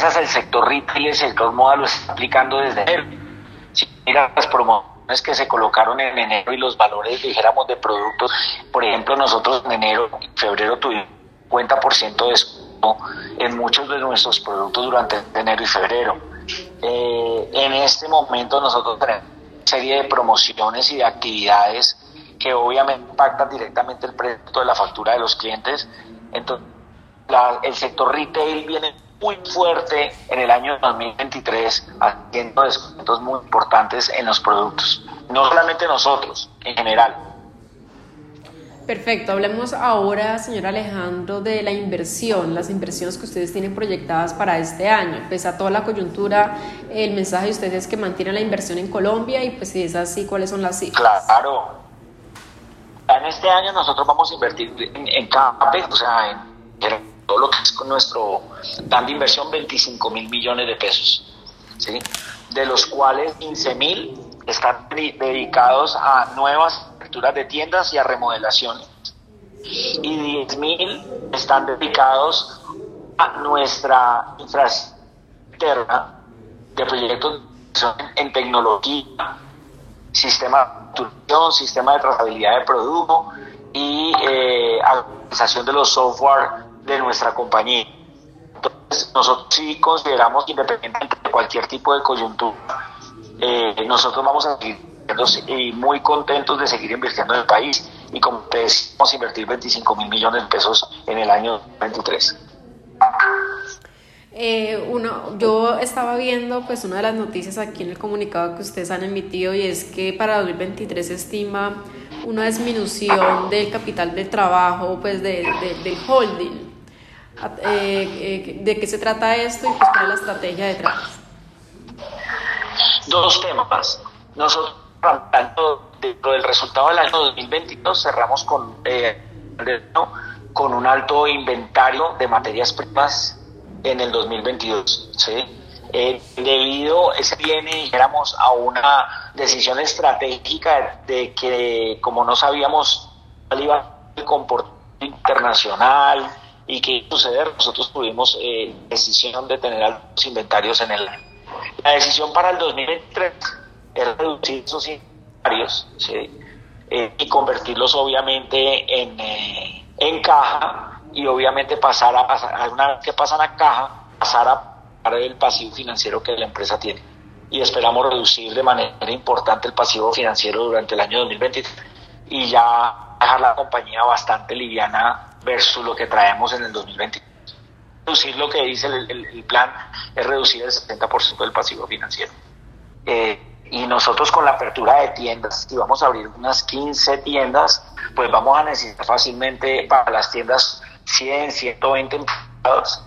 revisas el sector retail el sector moda lo está aplicando desde enero. Si miras las promociones que se colocaron en enero y los valores, dijéramos, de productos, por ejemplo, nosotros en enero y febrero tuvimos 50% de descuento en muchos de nuestros productos durante enero y febrero. Eh, en este momento nosotros tenemos una serie de promociones y de actividades que obviamente impactan directamente el precio de la factura de los clientes. Entonces, el sector retail viene muy fuerte en el año 2023 haciendo descuentos muy importantes en los productos. No solamente nosotros, en general. Perfecto, hablemos ahora, señor Alejandro, de la inversión, las inversiones que ustedes tienen proyectadas para este año. Pese a toda la coyuntura, el mensaje de ustedes es que mantienen la inversión en Colombia y pues si es así, ¿cuáles son las cifras? Claro. En este año nosotros vamos a invertir en, en CAPEX, o sea, en todo lo que es con nuestro plan de inversión, 25 mil millones de pesos, ¿sí? de los cuales 15 mil están dedicados a nuevas aperturas de tiendas y a remodelaciones. Y 10 mil están dedicados a nuestra infraestructura de proyectos en tecnología, sistema de sistema de trazabilidad de producto y eh, actualización de los software de nuestra compañía. Entonces, nosotros sí consideramos que independientemente de cualquier tipo de coyuntura, eh, nosotros vamos a seguir y muy contentos de seguir invirtiendo en el país y como te decimos, invertir 25 mil millones de pesos en el año 23. Eh, uno, yo estaba viendo pues una de las noticias aquí en el comunicado que ustedes han emitido y es que para 2023 se estima una disminución del capital de trabajo pues de, del holding. Eh, eh, ¿De qué se trata esto y pues cuál es la estrategia detrás? Dos temas. Nosotros, dentro del resultado del año 2022, cerramos con, eh, con un alto inventario de materias primas en el 2022. ¿sí? debido, ese viene, dijéramos, a una decisión estratégica de que, como no sabíamos cuál iba el comportamiento internacional, y qué suceder, nosotros tuvimos eh, decisión de tener algunos inventarios en el año. La decisión para el 2023 es reducir esos inventarios eh, y convertirlos obviamente en, eh, en caja y obviamente pasar a una vez que pasan a caja, pasar a pagar el pasivo financiero que la empresa tiene. Y esperamos reducir de manera importante el pasivo financiero durante el año 2023 y ya dejar la compañía bastante liviana versus lo que traemos en el 2020. Reducir lo que dice el, plan es reducir el 70% del pasivo financiero. Eh, y nosotros con la apertura de tiendas, si vamos a abrir unas 15 tiendas, pues vamos a necesitar fácilmente para las tiendas 100, 120 empleados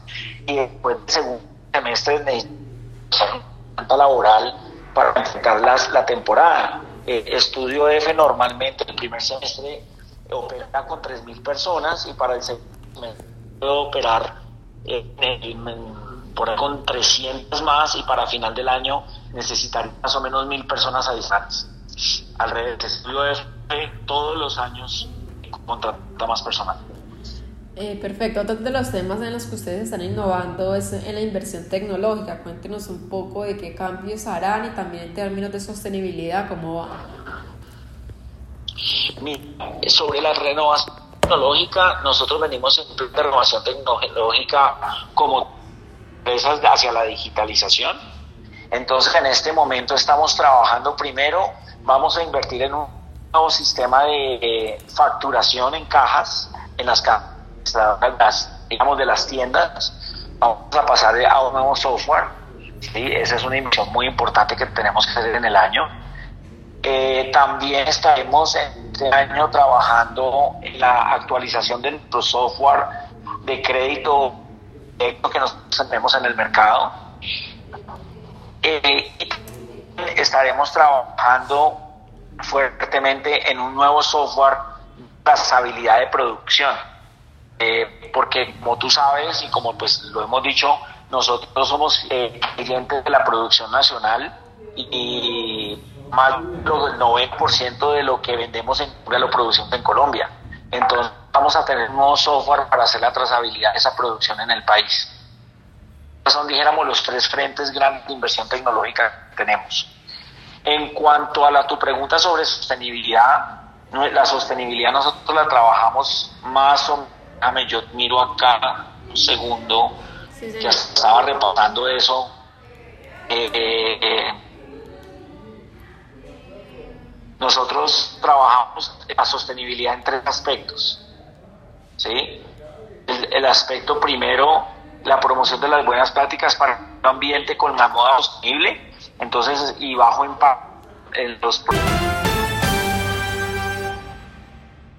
y después del segundo semestre necesitamos una laboral para enfrentar la temporada. Eh, estudio F normalmente el primer semestre opera con 3.000 personas y para el segundo puede operar eh, con 300 más y para final del año necesitar más o menos 1.000 personas adicionales. Al revés, todos los años contrata más personal. Eh, perfecto. Otro de los temas en los que ustedes están innovando es en la inversión tecnológica. Cuéntenos un poco de qué cambios harán y también en términos de sostenibilidad, cómo va sobre la renovación tecnológica, nosotros venimos en de renovación tecnológica como empresas hacia la digitalización. Entonces, en este momento estamos trabajando primero, vamos a invertir en un nuevo sistema de facturación en cajas, en las cajas, digamos, de las tiendas. Vamos a pasar a un nuevo software. ¿sí? Esa es una inversión muy importante que tenemos que hacer en el año eh, también estaremos este año trabajando en la actualización de nuestro software de crédito que nos tenemos en el mercado. Eh, estaremos trabajando fuertemente en un nuevo software de trazabilidad de producción. Eh, porque como tú sabes y como pues lo hemos dicho, nosotros somos clientes de la producción nacional y más del 90% de lo que vendemos en lo producimos en Colombia. Entonces vamos a tener un nuevo software para hacer la trazabilidad de esa producción en el país. son, dijéramos, los tres frentes grandes de inversión tecnológica que tenemos. En cuanto a la, tu pregunta sobre sostenibilidad, la sostenibilidad nosotros la trabajamos más o menos, yo miro acá un segundo, ya estaba repasando eso. Eh, eh, nosotros trabajamos la sostenibilidad en tres aspectos. ¿sí? El, aspecto primero, la promoción de las buenas prácticas para un ambiente con la moda sostenible, entonces, y bajo impacto en los